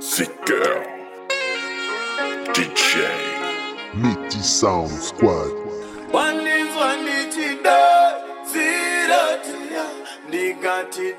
Seeker. DJ Mitty Sound Squad. wanizwa ndichida ziratia ndikati